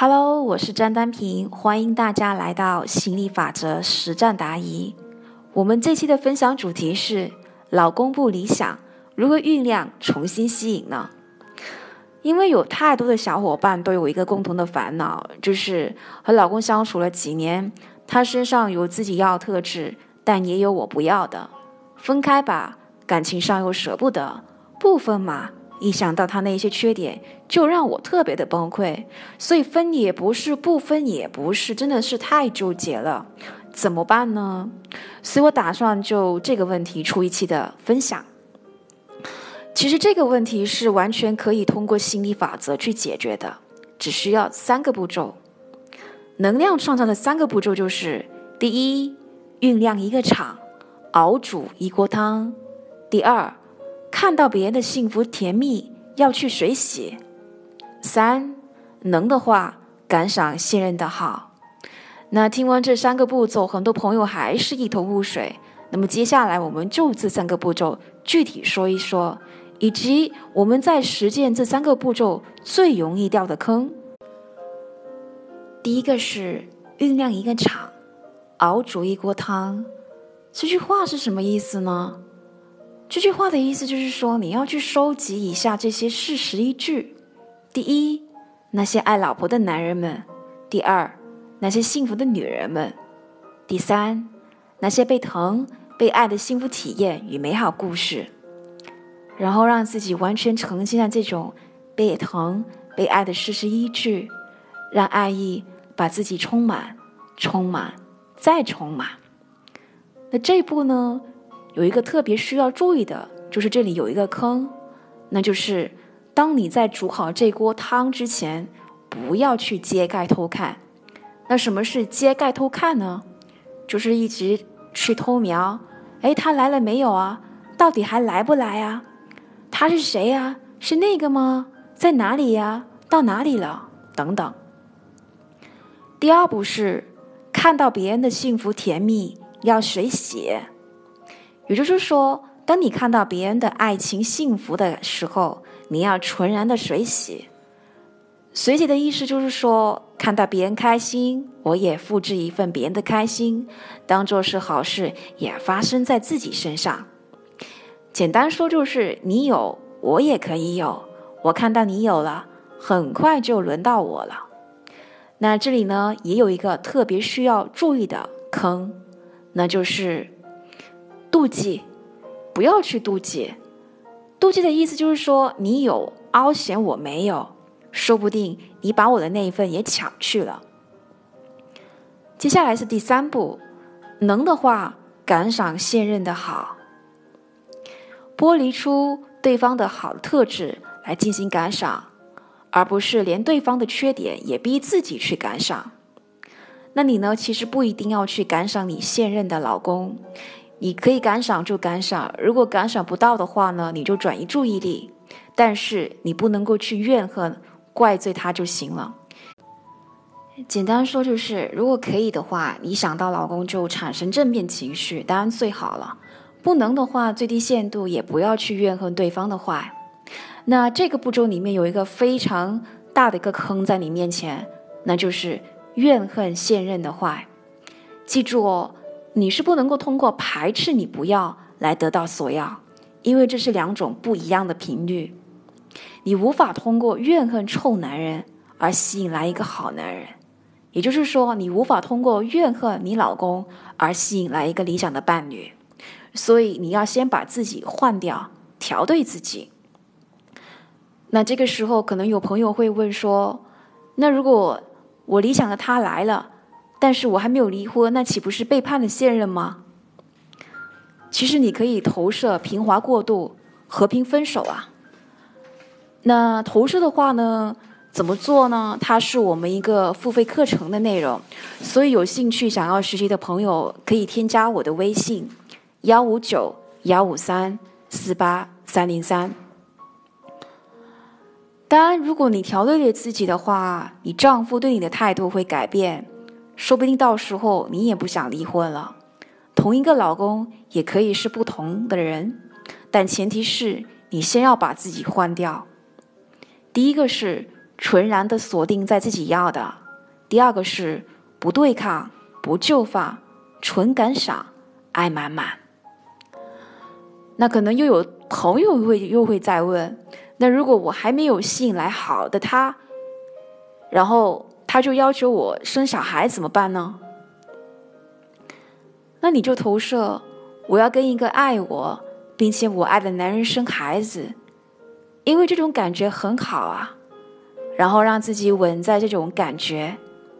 Hello，我是张丹平，欢迎大家来到心理法则实战答疑。我们这期的分享主题是：老公不理想，如何酝酿重新吸引呢？因为有太多的小伙伴都有一个共同的烦恼，就是和老公相处了几年，他身上有自己要特质，但也有我不要的。分开吧，感情上又舍不得；不分嘛。一想到他那些缺点，就让我特别的崩溃。所以分也不是，不分也不是，真的是太纠结了。怎么办呢？所以我打算就这个问题出一期的分享。其实这个问题是完全可以通过心理法则去解决的，只需要三个步骤。能量创造的三个步骤就是：第一，酝酿一个场，熬煮一锅汤；第二，看到别人的幸福甜蜜，要去水洗；三能的话，感赏信任的好。那听完这三个步骤，很多朋友还是一头雾水。那么接下来，我们就这三个步骤具体说一说，以及我们在实践这三个步骤最容易掉的坑。第一个是酝酿一个场，熬煮一锅汤。这句话是什么意思呢？这句话的意思就是说，你要去收集以下这些事实依据：第一，那些爱老婆的男人们；第二，那些幸福的女人们；第三，那些被疼、被爱的幸福体验与美好故事。然后让自己完全沉浸在这种被疼、被爱的事实依据，让爱意把自己充满、充满、再充满。那这一步呢？有一个特别需要注意的，就是这里有一个坑，那就是当你在煮好这锅汤之前，不要去揭盖偷看。那什么是揭盖偷看呢？就是一直去偷瞄，哎，他来了没有啊？到底还来不来啊？他是谁呀？是那个吗？在哪里呀？到哪里了？等等。第二步是看到别人的幸福甜蜜，要水写。也就是说，当你看到别人的爱情幸福的时候，你要纯然的水洗。水洗的意思就是说，看到别人开心，我也复制一份别人的开心，当做是好事，也发生在自己身上。简单说就是，你有，我也可以有。我看到你有了，很快就轮到我了。那这里呢，也有一个特别需要注意的坑，那就是。妒忌，不要去妒忌。妒忌的意思就是说，你有凹嫌我没有，说不定你把我的那一份也抢去了。接下来是第三步，能的话感赏现任的好，剥离出对方的好特质来进行感赏，而不是连对方的缺点也逼自己去感赏。那你呢？其实不一定要去感赏你现任的老公。你可以感赏就感赏，如果感赏不到的话呢，你就转移注意力。但是你不能够去怨恨、怪罪他就行了。简单说就是，如果可以的话，你想到老公就产生正面情绪，当然最好了。不能的话，最低限度也不要去怨恨对方的坏。那这个步骤里面有一个非常大的一个坑在你面前，那就是怨恨现任的坏。记住哦。你是不能够通过排斥你不要来得到所要，因为这是两种不一样的频率。你无法通过怨恨臭男人而吸引来一个好男人，也就是说，你无法通过怨恨你老公而吸引来一个理想的伴侣。所以你要先把自己换掉，调对自己。那这个时候，可能有朋友会问说：“那如果我理想的他来了？”但是我还没有离婚，那岂不是背叛了现任吗？其实你可以投射平滑过渡，和平分手啊。那投射的话呢，怎么做呢？它是我们一个付费课程的内容，所以有兴趣想要学习的朋友可以添加我的微信：幺五九幺五三四八三零三。当然，如果你调对了自己的话，你丈夫对你的态度会改变。说不定到时候你也不想离婚了。同一个老公也可以是不同的人，但前提是你先要把自己换掉。第一个是纯然的锁定在自己要的；第二个是不对抗、不就范、纯感赏、爱满满。那可能又有朋友会又会再问：那如果我还没有吸引来好的他，然后他就要求我生小孩怎么办呢？那你就投射，我要跟一个爱我并且我爱的男人生孩子，因为这种感觉很好啊。然后让自己稳在这种感觉，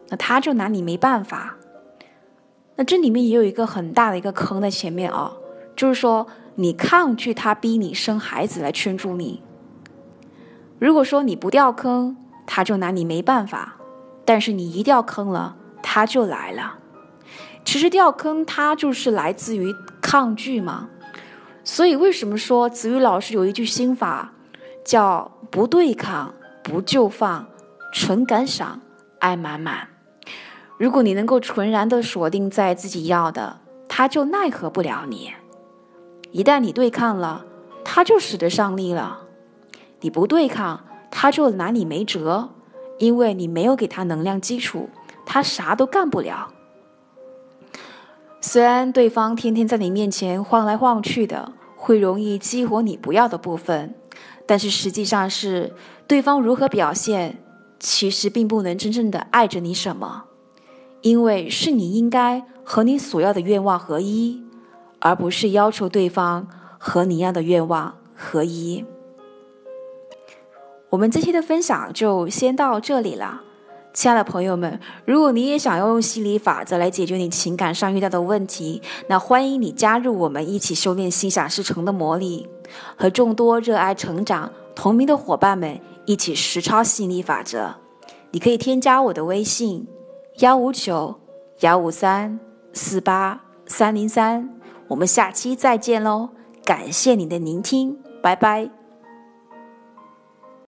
那他就拿你没办法。那这里面也有一个很大的一个坑在前面啊，就是说你抗拒他逼你生孩子来圈住你。如果说你不掉坑，他就拿你没办法；但是你一掉坑了，他就来了。其实掉坑，它就是来自于抗拒嘛。所以为什么说子瑜老师有一句心法，叫不对抗？不就放，纯感赏，爱满满。如果你能够纯然的锁定在自己要的，他就奈何不了你。一旦你对抗了，他就使得上力了；你不对抗，他就拿你没辙，因为你没有给他能量基础，他啥都干不了。虽然对方天天在你面前晃来晃去的，会容易激活你不要的部分。但是实际上是对方如何表现，其实并不能真正的爱着你什么，因为是你应该和你所要的愿望合一，而不是要求对方和你要的愿望合一。我们这期的分享就先到这里了。亲爱的朋友们，如果你也想要用心理法则来解决你情感上遇到的问题，那欢迎你加入我们一起修炼心想事成的魔力，和众多热爱成长同名的伙伴们一起实操吸引力法则。你可以添加我的微信：幺五九幺五三四八三零三。我们下期再见喽！感谢你的聆听，拜拜。